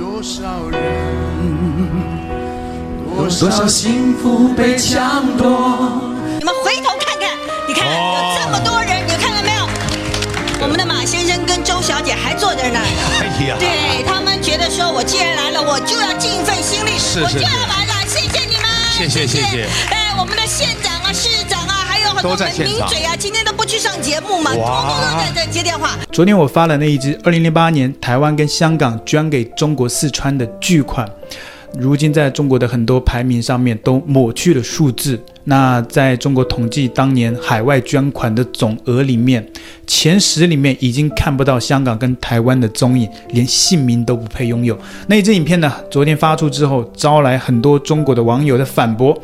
多少人，多少幸福被抢夺。你们回头看看，你看有这么多人，你看到没有？我们的马先生跟周小姐还坐在那儿。哎呀，对他们觉得说，我既然来了，我就要尽一份心力，我就要把它。谢谢你们，谢谢谢谢。哎，我们的县长啊、市长啊，还有很多名嘴啊，今天都不去上节目嘛，通通都在在接电话。昨天我发了那一支二零零八年台湾跟香港捐给中国四川的巨款。如今，在中国的很多排名上面都抹去了数字。那在中国统计当年海外捐款的总额里面，前十里面已经看不到香港跟台湾的踪影，连姓名都不配拥有。那一支影片呢，昨天发出之后，招来很多中国的网友的反驳。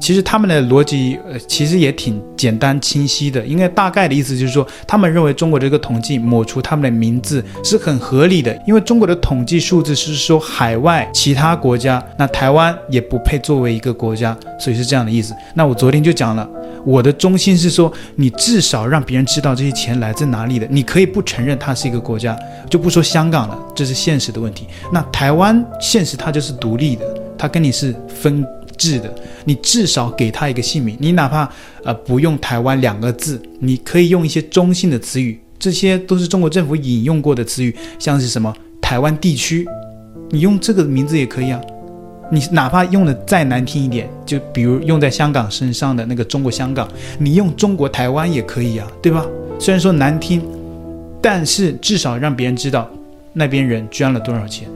其实他们的逻辑，呃，其实也挺简单清晰的。应该大概的意思就是说，他们认为中国这个统计抹除他们的名字是很合理的，因为中国的统计数字是说海外其他国家，那台湾也不配作为一个国家，所以是这样的意思。那我昨天就讲了，我的中心是说，你至少让别人知道这些钱来自哪里的。你可以不承认它是一个国家，就不说香港了，这是现实的问题。那台湾现实它就是独立的，它跟你是分。是的，你至少给他一个姓名，你哪怕呃不用“台湾”两个字，你可以用一些中性的词语，这些都是中国政府引用过的词语，像是什么“台湾地区”，你用这个名字也可以啊。你哪怕用的再难听一点，就比如用在香港身上的那个“中国香港”，你用“中国台湾”也可以啊，对吧？虽然说难听，但是至少让别人知道那边人捐了多少钱。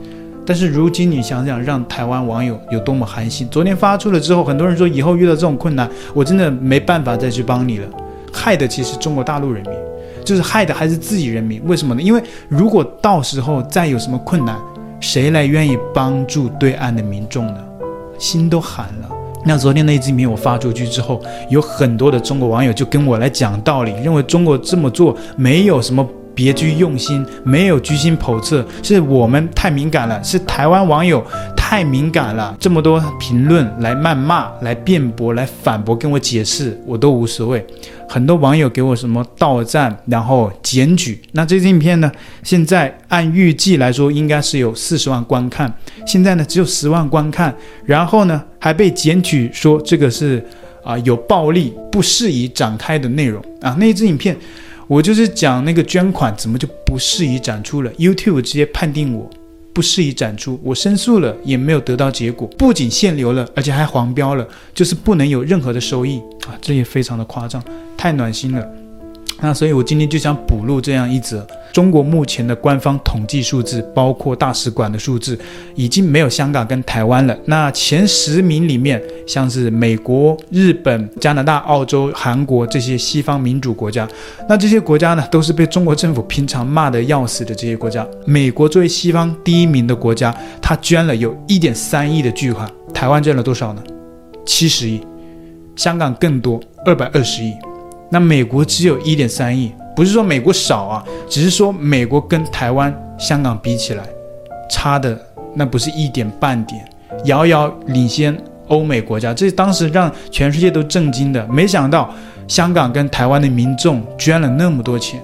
但是如今你想想，让台湾网友有多么寒心。昨天发出了之后，很多人说以后遇到这种困难，我真的没办法再去帮你了。害的其实中国大陆人民，就是害的还是自己人民。为什么呢？因为如果到时候再有什么困难，谁来愿意帮助对岸的民众呢？心都寒了。那昨天那一支影片我发出去之后，有很多的中国网友就跟我来讲道理，认为中国这么做没有什么。别具用心，没有居心叵测，是我们太敏感了，是台湾网友太敏感了。这么多评论来谩骂、来辩驳、来反驳，跟我解释，我都无所谓。很多网友给我什么倒赞，然后检举。那这支影片呢？现在按预计来说，应该是有四十万观看，现在呢只有十万观看，然后呢还被检举说这个是啊、有暴力、不适宜展开的内容啊。那一支影片。我就是讲那个捐款怎么就不适宜展出了？YouTube 直接判定我不适宜展出，我申诉了也没有得到结果，不仅限流了，而且还黄标了，就是不能有任何的收益啊！这也非常的夸张，太暖心了。那所以，我今天就想补录这样一则：中国目前的官方统计数字，包括大使馆的数字，已经没有香港跟台湾了。那前十名里面，像是美国、日本、加拿大、澳洲、韩国这些西方民主国家，那这些国家呢，都是被中国政府平常骂得要死的这些国家。美国作为西方第一名的国家，他捐了有一点三亿的巨款，台湾捐了多少呢？七十亿，香港更多，二百二十亿。那美国只有一点三亿，不是说美国少啊，只是说美国跟台湾、香港比起来，差的那不是一点半点，遥遥领先欧美国家，这当时让全世界都震惊的。没想到香港跟台湾的民众捐了那么多钱，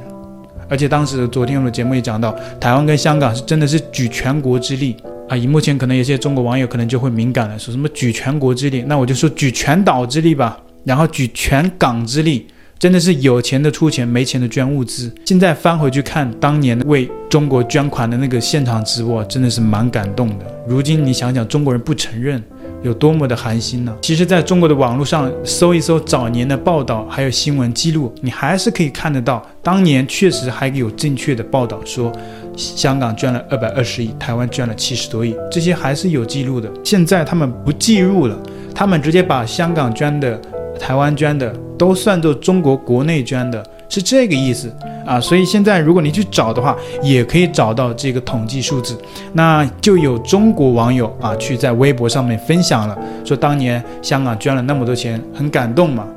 而且当时昨天我的节目也讲到，台湾跟香港是真的是举全国之力啊！以目前可能有些中国网友可能就会敏感了，说什么举全国之力，那我就说举全岛之力吧，然后举全港之力。真的是有钱的出钱，没钱的捐物资。现在翻回去看当年为中国捐款的那个现场直播，真的是蛮感动的。如今你想想，中国人不承认，有多么的寒心呢？其实，在中国的网络上搜一搜早年的报道，还有新闻记录，你还是可以看得到，当年确实还有正确的报道说，香港捐了二百二十亿，台湾捐了七十多亿，这些还是有记录的。现在他们不记录了，他们直接把香港捐的。台湾捐的都算作中国国内捐的，是这个意思啊。所以现在如果你去找的话，也可以找到这个统计数字。那就有中国网友啊去在微博上面分享了，说当年香港捐了那么多钱，很感动嘛。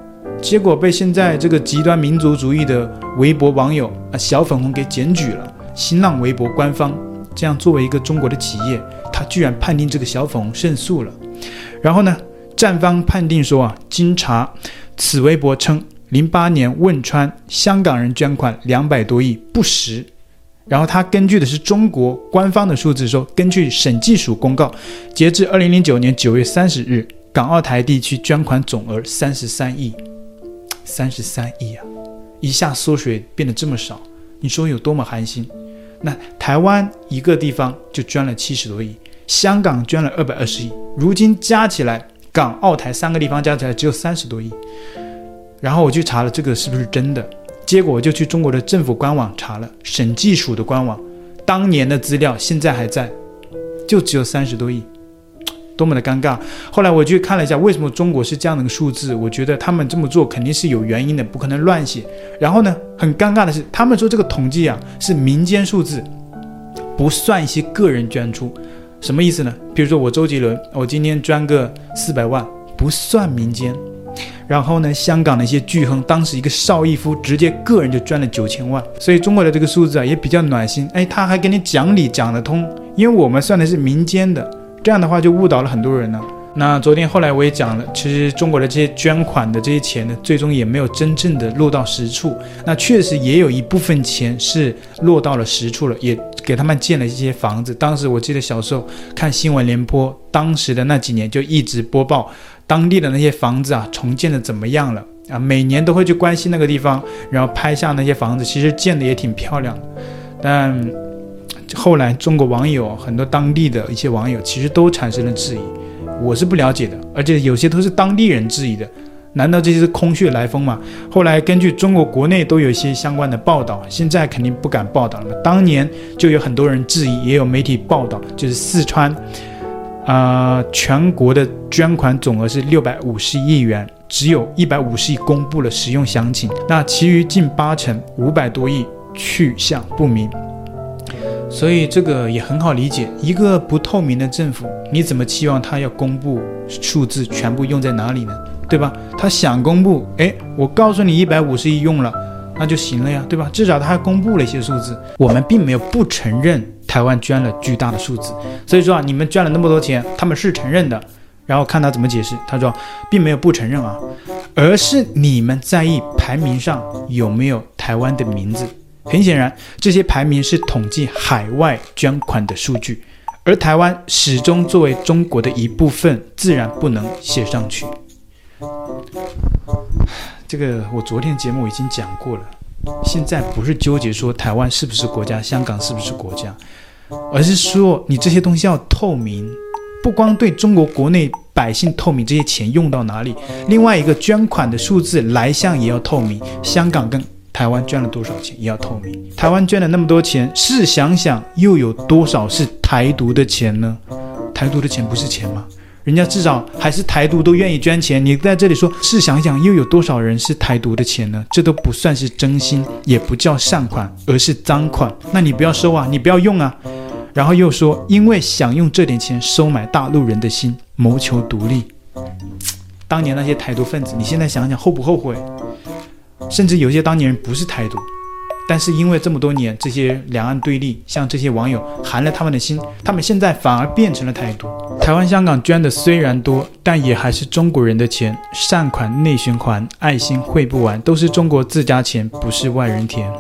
结果被现在这个极端民族主义的微博网友啊小粉红给检举了。新浪微博官方这样作为一个中国的企业，他居然判定这个小粉红胜诉了。然后呢？站方判定说啊，经查，此微博称零八年汶川香港人捐款两百多亿不实，然后他根据的是中国官方的数字说，根据审计署公告，截至二零零九年九月三十日，港澳台地区捐款总额三十三亿，三十三亿啊，一下缩水变得这么少，你说有多么寒心？那台湾一个地方就捐了七十多亿，香港捐了二百二十亿，如今加起来，港澳台三个地方加起来只有三十多亿。然后我去查了这个是不是真的。结果我就去中国的政府官网查了，审计署的官网，当年的资料现在还在，就只有三十多亿，多么的尴尬。后来我去看了一下，为什么中国是这样的一个数字？我觉得他们这么做肯定是有原因的，不可能乱写。然后呢，很尴尬的是，他们说这个统计啊是民间数字，不算一些个人捐出，什么意思呢？比如说我周杰伦，我今天捐个四百万，不算民间。然后呢，香港的一些巨亨，当时一个邵逸夫直接个人就赚了九千万，所以中国的这个数字啊也比较暖心，哎，他还给你讲理讲得通，因为我们算的是民间的，这样的话就误导了很多人呢。那昨天后来我也讲了，其实中国的这些捐款的这些钱呢，最终也没有真正的落到实处，那确实也有一部分钱是落到了实处了，也给他们建了一些房子。当时我记得小时候看新闻联播，当时的那几年就一直播报。当地的那些房子啊，重建的怎么样了啊？每年都会去关心那个地方，然后拍下那些房子，其实建的也挺漂亮的。但后来中国网友很多当地的一些网友其实都产生了质疑，我是不了解的，而且有些都是当地人质疑的。难道这些是空穴来风吗？后来根据中国国内都有一些相关的报道，现在肯定不敢报道了。当年就有很多人质疑，也有媒体报道，就是四川。啊、呃，全国的捐款总额是六百五十亿元，只有一百五十亿公布了使用详情，那其余近八成五百多亿去向不明。所以这个也很好理解，一个不透明的政府，你怎么期望他要公布数字全部用在哪里呢？对吧？他想公布，哎，我告诉你一百五十亿用了，那就行了呀，对吧？至少他还公布了一些数字，我们并没有不承认。台湾捐了巨大的数字，所以说啊，你们捐了那么多钱，他们是承认的。然后看他怎么解释，他说并没有不承认啊，而是你们在意排名上有没有台湾的名字。很显然，这些排名是统计海外捐款的数据，而台湾始终作为中国的一部分，自然不能写上去。这个我昨天节目已经讲过了，现在不是纠结说台湾是不是国家，香港是不是国家。而是说，你这些东西要透明，不光对中国国内百姓透明，这些钱用到哪里，另外一个捐款的数字来向也要透明。香港跟台湾捐了多少钱也要透明。台湾捐了那么多钱，试想想，又有多少是台独的钱呢？台独的钱不是钱吗？人家至少还是台独都愿意捐钱，你在这里说，试想想，又有多少人是台独的钱呢？这都不算是真心，也不叫善款，而是赃款。那你不要收啊，你不要用啊。然后又说，因为想用这点钱收买大陆人的心，谋求独立。当年那些台独分子，你现在想想后不后悔？甚至有些当年人不是台独，但是因为这么多年这些两岸对立，像这些网友寒了他们的心，他们现在反而变成了台独。台湾、香港捐的虽然多，但也还是中国人的钱，善款内循环，爱心汇不完，都是中国自家钱，不是外人田。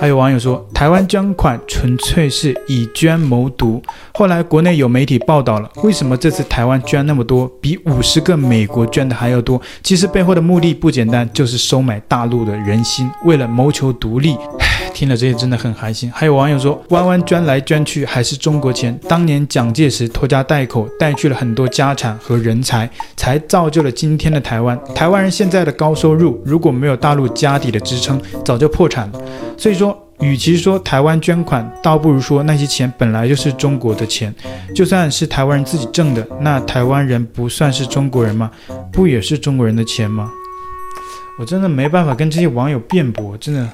还有网友说，台湾捐款纯粹是以捐谋独。后来国内有媒体报道了，为什么这次台湾捐那么多，比五十个美国捐的还要多？其实背后的目的不简单，就是收买大陆的人心，为了谋求独立。听了这些真的很寒心。还有网友说，弯弯捐来捐去还是中国钱。当年蒋介石拖家带口带去了很多家产和人才，才造就了今天的台湾。台湾人现在的高收入，如果没有大陆家底的支撑，早就破产了。所以说，与其说台湾捐款，倒不如说那些钱本来就是中国的钱。就算是台湾人自己挣的，那台湾人不算是中国人吗？不也是中国人的钱吗？我真的没办法跟这些网友辩驳，真的。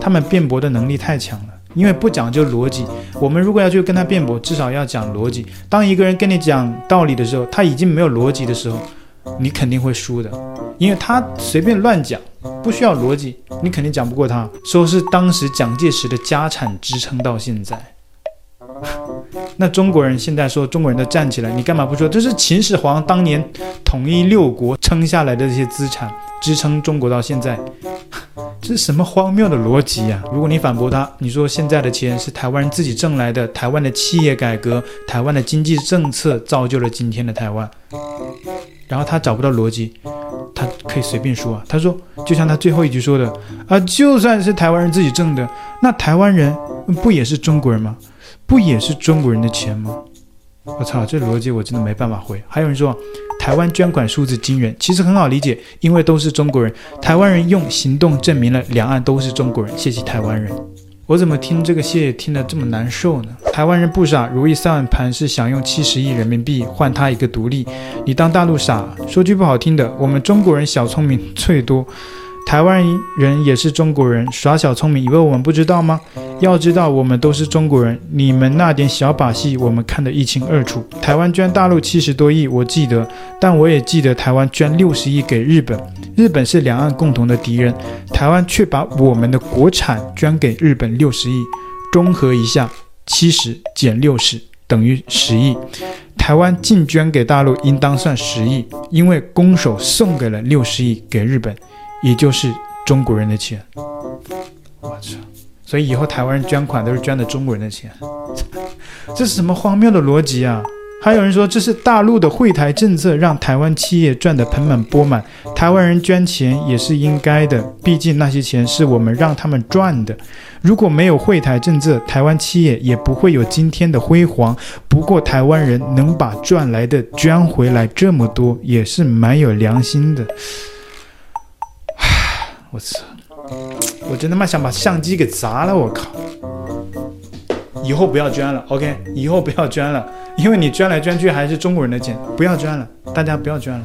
他们辩驳的能力太强了，因为不讲究逻辑。我们如果要去跟他辩驳，至少要讲逻辑。当一个人跟你讲道理的时候，他已经没有逻辑的时候，你肯定会输的，因为他随便乱讲，不需要逻辑，你肯定讲不过他。说是当时蒋介石的家产支撑到现在，那中国人现在说中国人都站起来，你干嘛不说？这是秦始皇当年统一六国撑下来的这些资产，支撑中国到现在。这是什么荒谬的逻辑呀？如果你反驳他，你说现在的钱是台湾人自己挣来的，台湾的企业改革、台湾的经济政策造就了今天的台湾，然后他找不到逻辑，他可以随便说啊。他说，就像他最后一句说的啊，就算是台湾人自己挣的，那台湾人不也是中国人吗？不也是中国人的钱吗？我操，这逻辑我真的没办法回。还有人说，台湾捐款数字惊人，其实很好理解，因为都是中国人。台湾人用行动证明了两岸都是中国人。谢谢台湾人。我怎么听这个谢听得这么难受呢？台湾人不傻，如意算盘是想用七十亿人民币换他一个独立。你当大陆傻？说句不好听的，我们中国人小聪明最多。台湾人也是中国人，耍小聪明，以为我们不知道吗？要知道，我们都是中国人，你们那点小把戏，我们看得一清二楚。台湾捐大陆七十多亿，我记得，但我也记得台湾捐六十亿给日本，日本是两岸共同的敌人，台湾却把我们的国产捐给日本六十亿，综合一下，七十减六十等于十亿，台湾净捐给大陆应当算十亿，因为公手送给了六十亿给日本。也就是中国人的钱，我操！所以以后台湾人捐款都是捐的中国人的钱，这是什么荒谬的逻辑啊？还有人说这是大陆的惠台政策让台湾企业赚得盆满钵满，台湾人捐钱也是应该的，毕竟那些钱是我们让他们赚的。如果没有惠台政策，台湾企业也不会有今天的辉煌。不过台湾人能把赚来的捐回来这么多，也是蛮有良心的。我操！我真他妈想把相机给砸了！我靠！以后不要捐了，OK？以后不要捐了，因为你捐来捐去还是中国人的钱，不要捐了，大家不要捐了。